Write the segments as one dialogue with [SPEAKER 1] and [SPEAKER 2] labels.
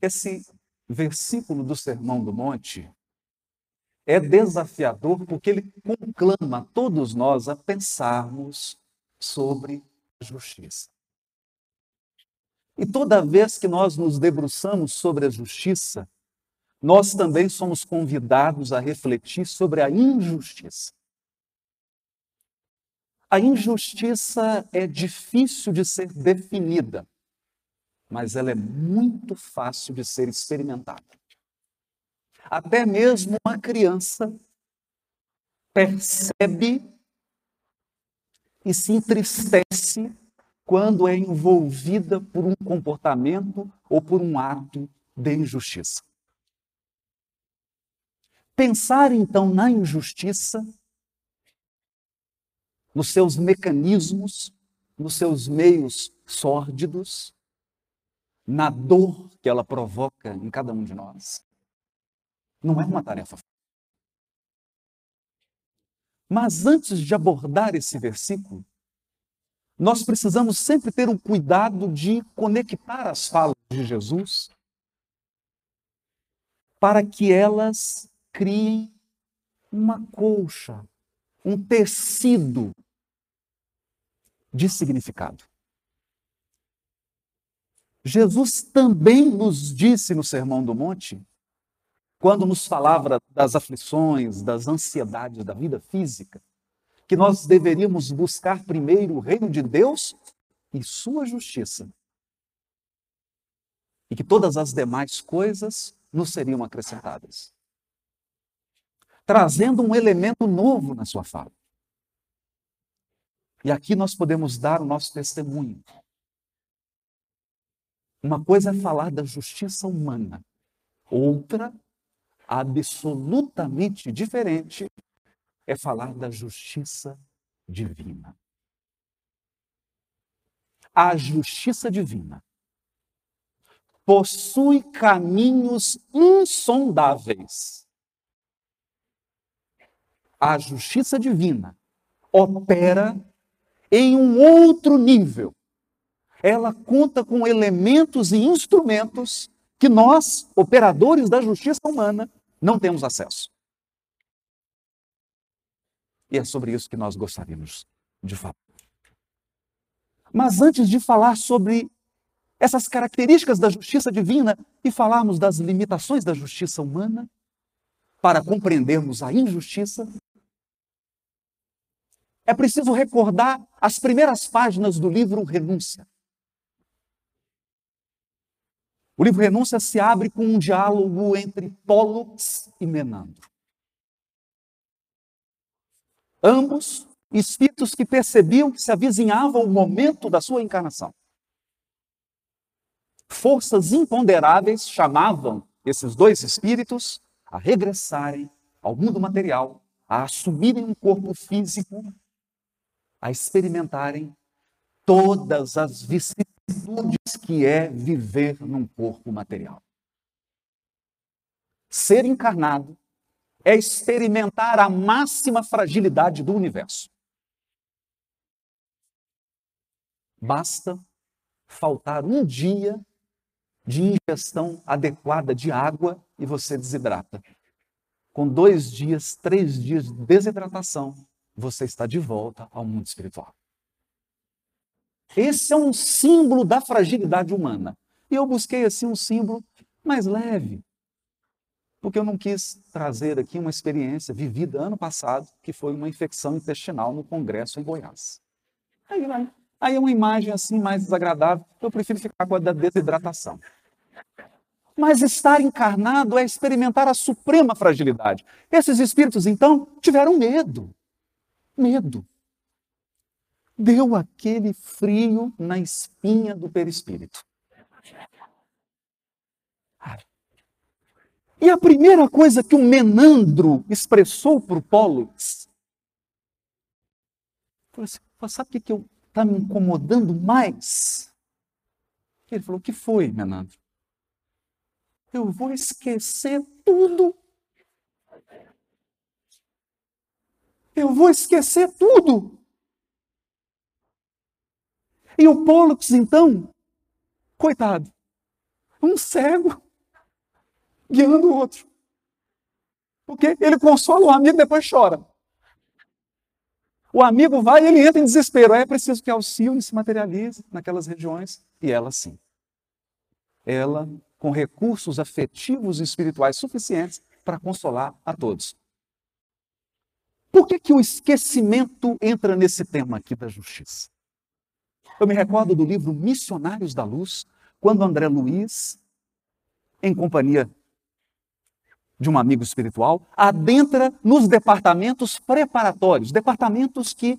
[SPEAKER 1] esse versículo do Sermão do Monte é desafiador porque ele conclama todos nós a pensarmos sobre a justiça. E toda vez que nós nos debruçamos sobre a justiça, nós também somos convidados a refletir sobre a injustiça. A injustiça é difícil de ser definida, mas ela é muito fácil de ser experimentada. Até mesmo uma criança percebe e se entristece quando é envolvida por um comportamento ou por um ato de injustiça. Pensar então na injustiça, nos seus mecanismos, nos seus meios sórdidos, na dor que ela provoca em cada um de nós. Não é uma tarefa fácil. Mas antes de abordar esse versículo, nós precisamos sempre ter o cuidado de conectar as falas de Jesus para que elas criem uma colcha, um tecido de significado. Jesus também nos disse no Sermão do Monte, quando nos falava das aflições, das ansiedades da vida física, que nós deveríamos buscar primeiro o reino de Deus e sua justiça. E que todas as demais coisas nos seriam acrescentadas. Trazendo um elemento novo na sua fala. E aqui nós podemos dar o nosso testemunho. Uma coisa é falar da justiça humana, outra, absolutamente diferente, é falar da justiça divina. A justiça divina possui caminhos insondáveis. A justiça divina opera em um outro nível ela conta com elementos e instrumentos que nós, operadores da justiça humana, não temos acesso. E é sobre isso que nós gostaríamos de falar. Mas antes de falar sobre essas características da justiça divina e falarmos das limitações da justiça humana, para compreendermos a injustiça, é preciso recordar as primeiras páginas do livro Renúncia. O livro Renúncia se abre com um diálogo entre Pólux e Menandro. Ambos espíritos que percebiam que se avizinhava o momento da sua encarnação. Forças imponderáveis chamavam esses dois espíritos a regressarem ao mundo material, a assumirem um corpo físico, a experimentarem todas as vicissitudes virtudes que é viver num corpo material. Ser encarnado é experimentar a máxima fragilidade do universo. Basta faltar um dia de ingestão adequada de água e você desidrata. Com dois dias, três dias de desidratação, você está de volta ao mundo espiritual. Esse é um símbolo da fragilidade humana. E eu busquei assim um símbolo mais leve, porque eu não quis trazer aqui uma experiência vivida ano passado, que foi uma infecção intestinal no congresso em Goiás. Aí, aí é uma imagem assim mais desagradável, eu prefiro ficar com a da desidratação. Mas estar encarnado é experimentar a suprema fragilidade. Esses espíritos, então, tiveram medo. Medo deu aquele frio na espinha do perispírito. E a primeira coisa que o Menandro expressou para o Pollux foi assim, sabe o que está me incomodando mais? Ele falou, o que foi, Menandro? Eu vou esquecer tudo. Eu vou esquecer tudo. E o Pollux, então, coitado, um cego, guiando o outro. Porque ele consola o amigo depois chora. O amigo vai e ele entra em desespero. Aí é preciso que Alcione se materialize naquelas regiões. E ela sim. Ela, com recursos afetivos e espirituais suficientes para consolar a todos. Por que, que o esquecimento entra nesse tema aqui da justiça? Eu me recordo do livro Missionários da Luz, quando André Luiz, em companhia de um amigo espiritual, adentra nos departamentos preparatórios, departamentos que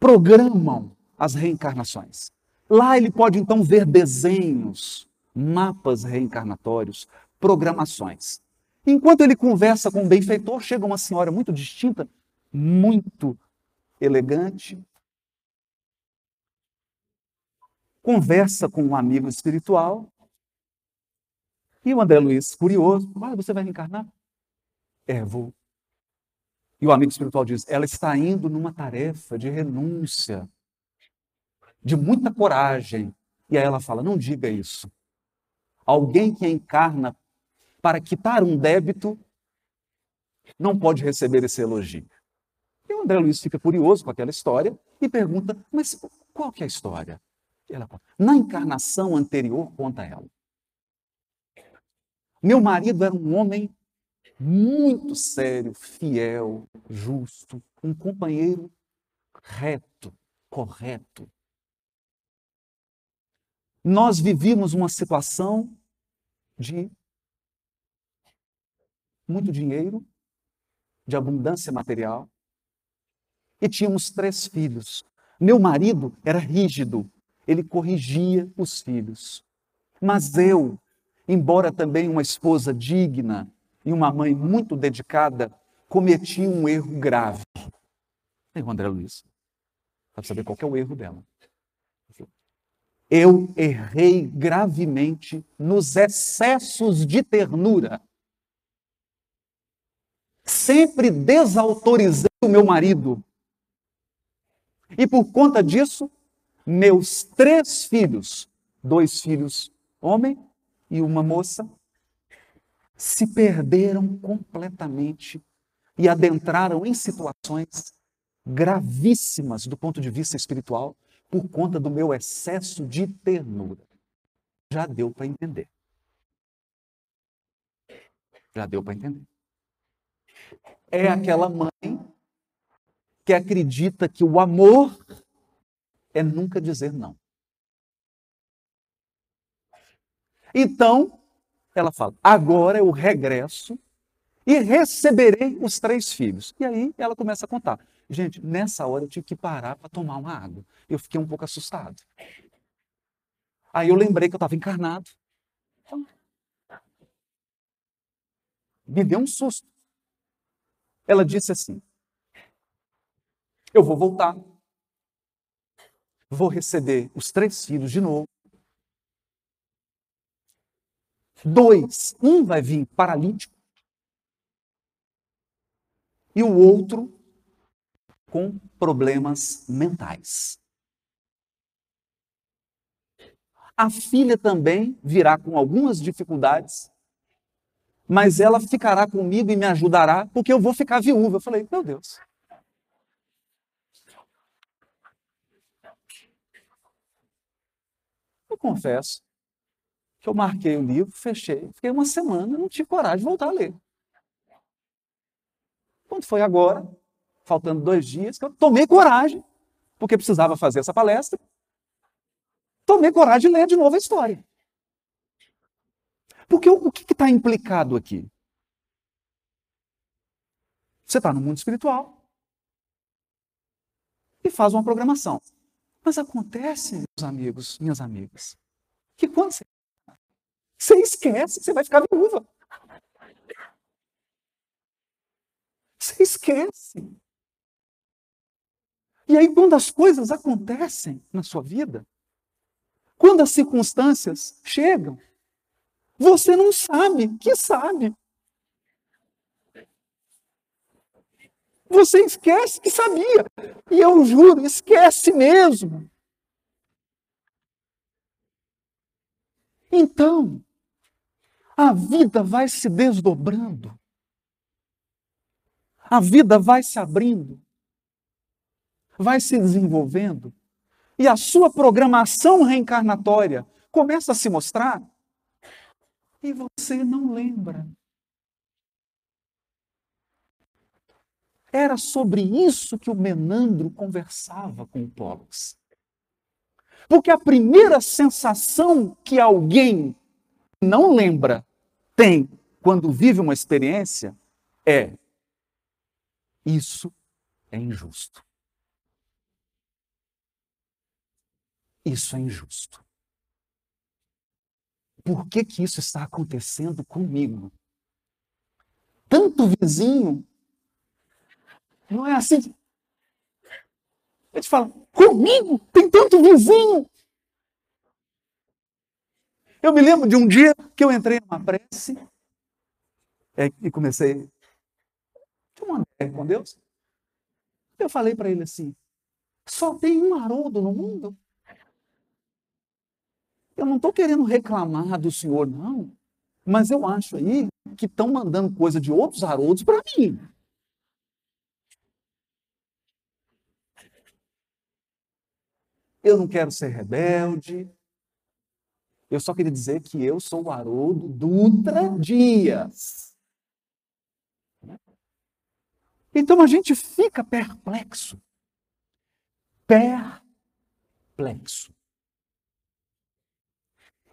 [SPEAKER 1] programam as reencarnações. Lá ele pode então ver desenhos, mapas reencarnatórios, programações. Enquanto ele conversa com o benfeitor, chega uma senhora muito distinta, muito elegante, conversa com um amigo espiritual e o André Luiz, curioso, ah, você vai reencarnar? É, vou. E o amigo espiritual diz: ela está indo numa tarefa de renúncia, de muita coragem. E aí ela fala: não diga isso. Alguém que encarna para quitar um débito não pode receber esse elogio. E o André Luiz fica curioso com aquela história e pergunta: mas qual que é a história? Ela, na encarnação anterior, conta ela. Meu marido era um homem muito sério, fiel, justo, um companheiro reto, correto. Nós vivíamos uma situação de muito dinheiro, de abundância material, e tínhamos três filhos. Meu marido era rígido, ele corrigia os filhos. Mas eu, embora também uma esposa digna e uma mãe muito dedicada, cometi um erro grave. E o André Luiz, para saber qual é o erro dela. Eu errei gravemente nos excessos de ternura. Sempre desautorizei o meu marido. E por conta disso, meus três filhos, dois filhos homem e uma moça se perderam completamente e adentraram em situações gravíssimas do ponto de vista espiritual por conta do meu excesso de ternura. Já deu para entender. Já deu para entender. É aquela mãe que acredita que o amor é nunca dizer não. Então, ela fala: agora eu regresso e receberei os três filhos. E aí ela começa a contar. Gente, nessa hora eu tive que parar para tomar uma água. Eu fiquei um pouco assustado. Aí eu lembrei que eu estava encarnado. Me deu um susto. Ela disse assim: Eu vou voltar, vou receber os três filhos de novo, Dois, um vai vir paralítico e o outro com problemas mentais. A filha também virá com algumas dificuldades, mas ela ficará comigo e me ajudará, porque eu vou ficar viúva. Eu falei, meu Deus. Eu confesso que eu marquei o livro, fechei, fiquei uma semana, não tive coragem de voltar a ler. Quando foi agora, faltando dois dias, que eu tomei coragem, porque precisava fazer essa palestra, tomei coragem de ler de novo a história. Porque o, que está implicado aqui? Você está no mundo espiritual e faz uma programação. Mas acontece, meus amigos, minhas amigas, que quando você você esquece, você vai ficar viúva. Você esquece. E aí, quando as coisas acontecem na sua vida, quando as circunstâncias chegam, você não sabe que sabe. Você esquece que sabia. E eu juro, esquece mesmo. Então, a vida vai se desdobrando. A vida vai se abrindo, vai se desenvolvendo, e a sua programação reencarnatória começa a se mostrar, e você não lembra. Era sobre isso que o Menandro conversava com o Pollux. Porque a primeira sensação que alguém não lembra tem quando vive uma experiência é: isso é injusto. Isso é injusto. Por que, que isso está acontecendo comigo? Tanto vizinho não é assim. Ele fala, comigo? Tem tanto vizinho. Eu me lembro de um dia que eu entrei numa prece é, e comecei uma ideia com Deus. Eu falei para ele assim: só tem um Haroldo no mundo? Eu não estou querendo reclamar do senhor, não. Mas eu acho aí que estão mandando coisa de outros Haroldos para mim. Eu não quero ser rebelde. Eu só queria dizer que eu sou o Haroldo Dutra Dias. Então a gente fica perplexo. Perplexo.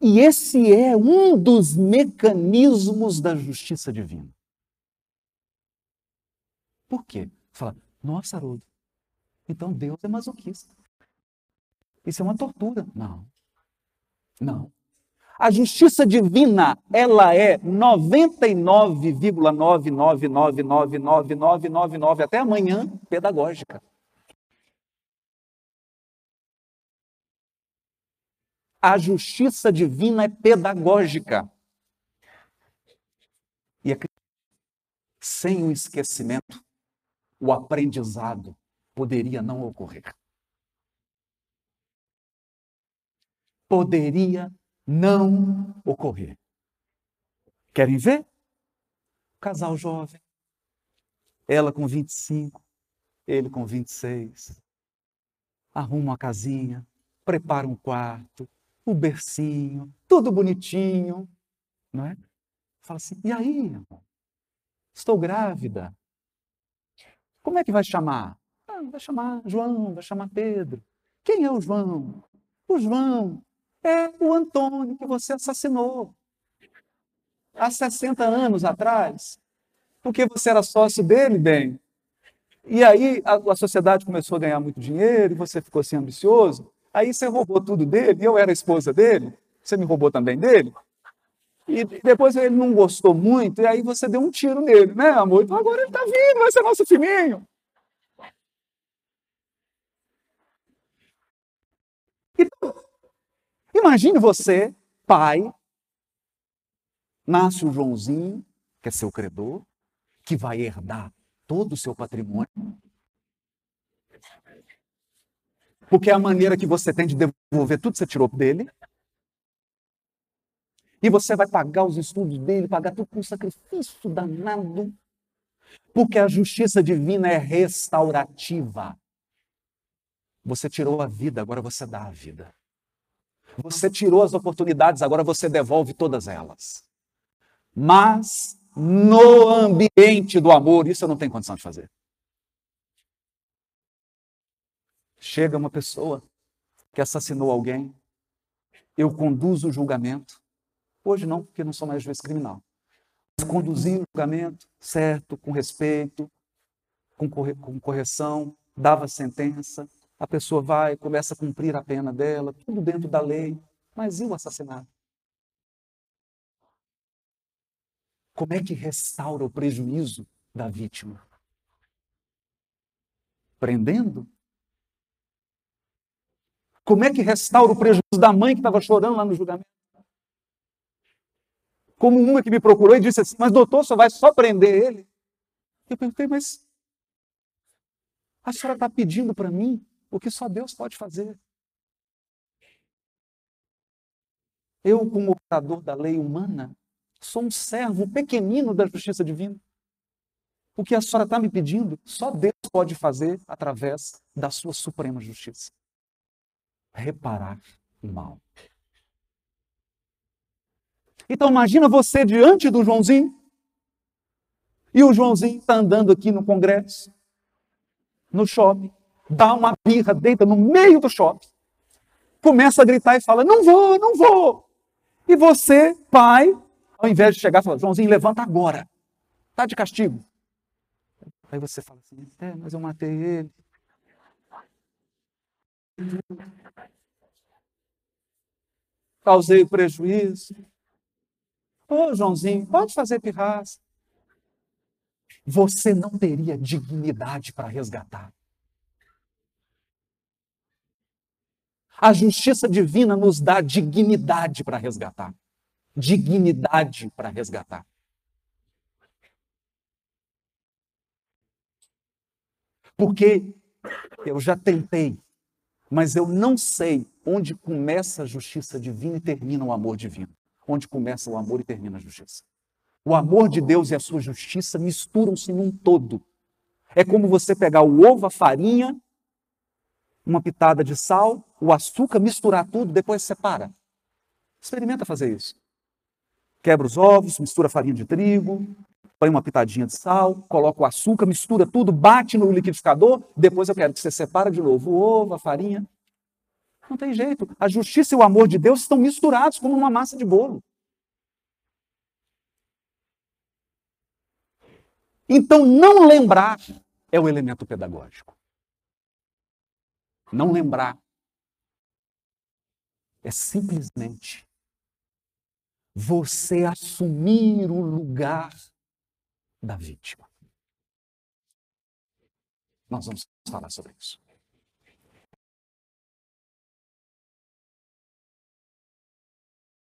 [SPEAKER 1] E esse é um dos mecanismos da justiça divina. Por quê? Fala, nossa, Haroldo, então Deus é masoquista. Isso é uma tortura. Não. Não. A justiça divina, ela é 99,99999999 até amanhã pedagógica. A justiça divina é pedagógica. E é sem o esquecimento, o aprendizado poderia não ocorrer. Poderia não ocorrer. Querem ver? Casal jovem, ela com 25, ele com 26. Arruma uma casinha, prepara um quarto, o um bercinho, tudo bonitinho, não é? Fala assim: "E aí? Estou grávida. Como é que vai chamar?" Ah, vai chamar João, vai chamar Pedro. Quem é o João? O João é o Antônio que você assassinou há 60 anos atrás, porque você era sócio dele, bem. E aí a, a sociedade começou a ganhar muito dinheiro e você ficou assim ambicioso. Aí você roubou tudo dele, eu era esposa dele, você me roubou também dele. E depois ele não gostou muito, e aí você deu um tiro nele, né, amor? Então agora ele está vindo, vai ser nosso filhinho. Então, Imagine você, pai, nasce o Joãozinho, que é seu credor, que vai herdar todo o seu patrimônio. Porque é a maneira que você tem de devolver tudo que você tirou dele. E você vai pagar os estudos dele, pagar tudo com um sacrifício danado. Porque a justiça divina é restaurativa. Você tirou a vida, agora você dá a vida. Você tirou as oportunidades, agora você devolve todas elas. Mas no ambiente do amor, isso eu não tenho condição de fazer. Chega uma pessoa que assassinou alguém, eu conduzo o julgamento. Hoje não, porque não sou mais juiz criminal. Mas conduzi o julgamento, certo, com respeito, com correção, dava sentença, a pessoa vai, começa a cumprir a pena dela, tudo dentro da lei. Mas e o assassinato? Como é que restaura o prejuízo da vítima? Prendendo? Como é que restaura o prejuízo da mãe que estava chorando lá no julgamento? Como uma que me procurou e disse assim: Mas doutor, só vai só prender ele? Eu perguntei, mas a senhora está pedindo para mim o que só Deus pode fazer. Eu, como operador da lei humana, Sou um servo pequenino da justiça divina. O que a senhora está me pedindo, só Deus pode fazer através da sua suprema justiça. Reparar o mal. Então imagina você diante do Joãozinho, e o Joãozinho está andando aqui no congresso, no shopping, dá uma birra, deita no meio do shopping, começa a gritar e fala: Não vou, não vou. E você, pai, ao invés de chegar e falar: Joãozinho, levanta agora, está de castigo. Aí você fala assim: É, mas eu matei ele. Causei prejuízo. Ô, Joãozinho, pode fazer pirraça. Você não teria dignidade para resgatar. A justiça divina nos dá dignidade para resgatar. Dignidade para resgatar. Porque eu já tentei, mas eu não sei onde começa a justiça divina e termina o amor divino. Onde começa o amor e termina a justiça. O amor de Deus e a sua justiça misturam-se num todo. É como você pegar o ovo, a farinha uma pitada de sal, o açúcar, misturar tudo, depois separa. Experimenta fazer isso. Quebra os ovos, mistura farinha de trigo, põe uma pitadinha de sal, coloca o açúcar, mistura tudo, bate no liquidificador, depois eu quero que você separa de novo o ovo, a farinha. Não tem jeito. A justiça e o amor de Deus estão misturados como uma massa de bolo. Então, não lembrar é o elemento pedagógico não lembrar. É simplesmente você assumir o lugar da vítima. Nós vamos falar sobre isso.